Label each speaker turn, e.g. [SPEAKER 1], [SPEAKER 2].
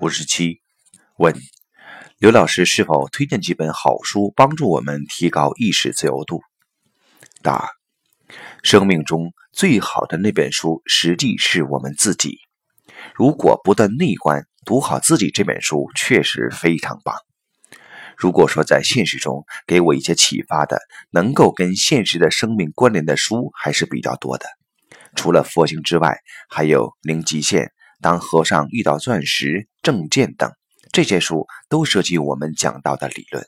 [SPEAKER 1] 五十七，问刘老师是否推荐几本好书，帮助我们提高意识自由度？答：生命中最好的那本书，实际是我们自己。如果不断内观，读好自己这本书，确实非常棒。如果说在现实中给我一些启发的，能够跟现实的生命关联的书还是比较多的。除了佛经之外，还有《零极限》《当和尚遇到钻石》《证件》等，这些书都涉及我们讲到的理论。